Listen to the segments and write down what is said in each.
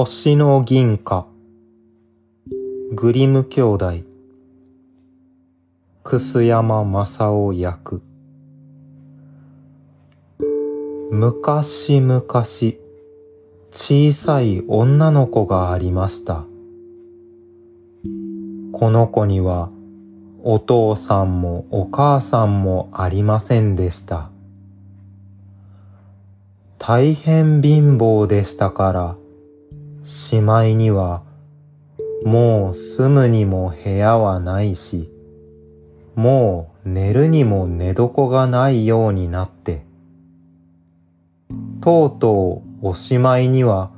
星の銀貨。グリム兄弟。楠山正夫役。昔々小さい女の子がありました。この子にはお父さんもお母さんもありませんでした。大変貧乏でしたから、しまいには、もう住むにも部屋はないし、もう寝るにも寝床がないようになって、とうとうおしまいには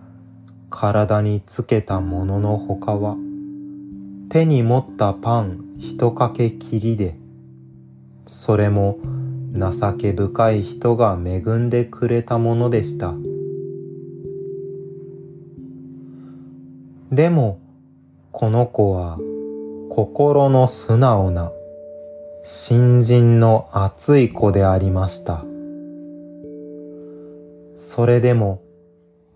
体につけたもののほかは、手に持ったパン一かけきりで、それも情け深い人が恵んでくれたものでした。でも、この子は心の素直な、新人の熱い子でありました。それでも、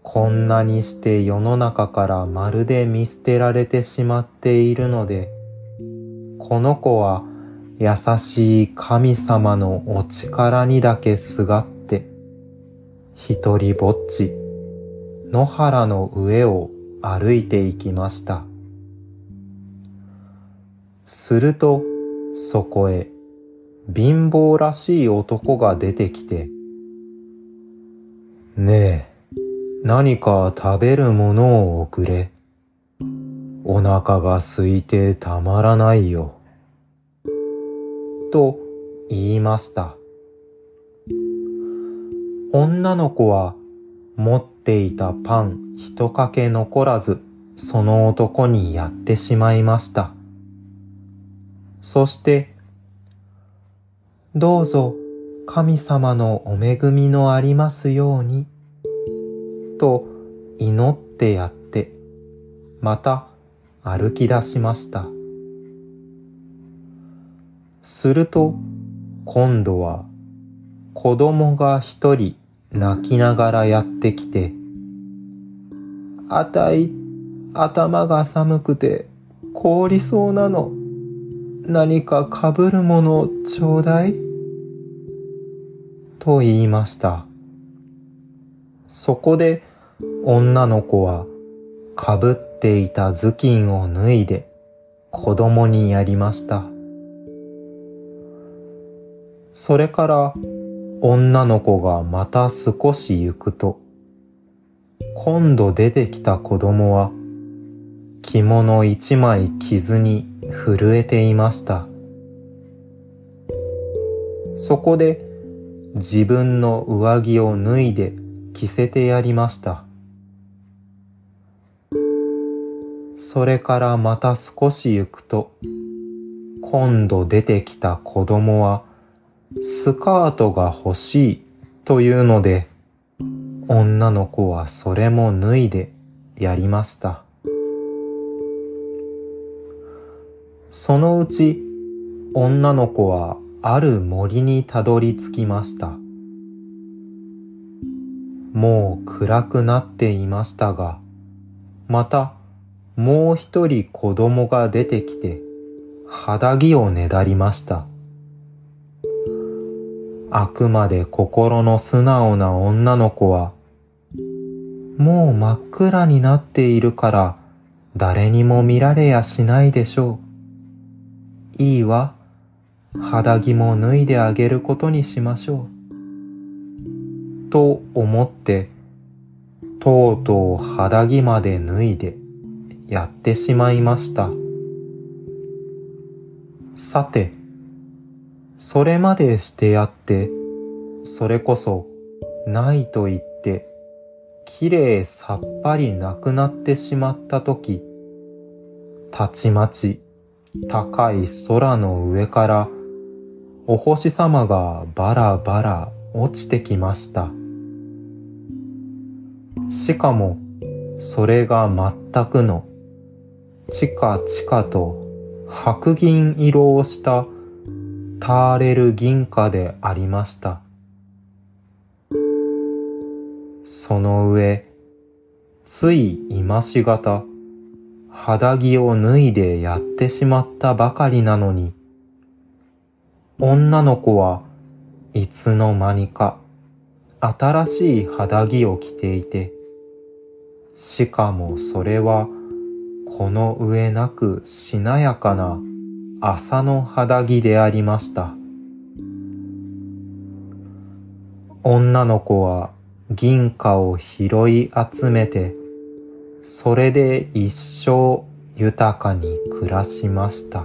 こんなにして世の中からまるで見捨てられてしまっているので、この子は優しい神様のお力にだけすがって、一人ぼっち、野原の上を歩いていきました。すると、そこへ、貧乏らしい男が出てきて、ねえ、何か食べるものをおくれ。お腹が空いてたまらないよ。と言いました。女の子は持っていたパン一かけ残らずその男にやってしまいました。そして、どうぞ神様のお恵みのありますように、と祈ってやって、また歩き出しました。すると、今度は子供が一人泣きながらやってきて、あたい、頭が寒くて凍りそうなの。何かかぶるものちょうだいと言いました。そこで女の子はかぶっていた頭巾を脱いで子供にやりました。それから女の子がまた少し行くと、今度出てきた子供は着物一枚着ずに震えていました。そこで自分の上着を脱いで着せてやりました。それからまた少し行くと、今度出てきた子供はスカートが欲しいというので、女の子はそれも脱いでやりました。そのうち女の子はある森にたどり着きました。もう暗くなっていましたが、またもう一人子供が出てきて肌着をねだりました。あくまで心の素直な女の子は、もう真っ暗になっているから誰にも見られやしないでしょう。いいわ。肌着も脱いであげることにしましょう。と思って、とうとう肌着まで脱いでやってしまいました。さて、それまでしてやって、それこそないと言って、きれいさっぱりなくなってしまったとき、たちまち高い空の上からお星様がバラバラ落ちてきました。しかもそれが全くのチカチカと白銀色をしたターレル銀貨でありました。その上、つい今しがた、肌着を脱いでやってしまったばかりなのに、女の子はいつの間にか新しい肌着を着ていて、しかもそれはこの上なくしなやかな麻の肌着でありました。女の子は銀貨を拾い集めて、それで一生豊かに暮らしました。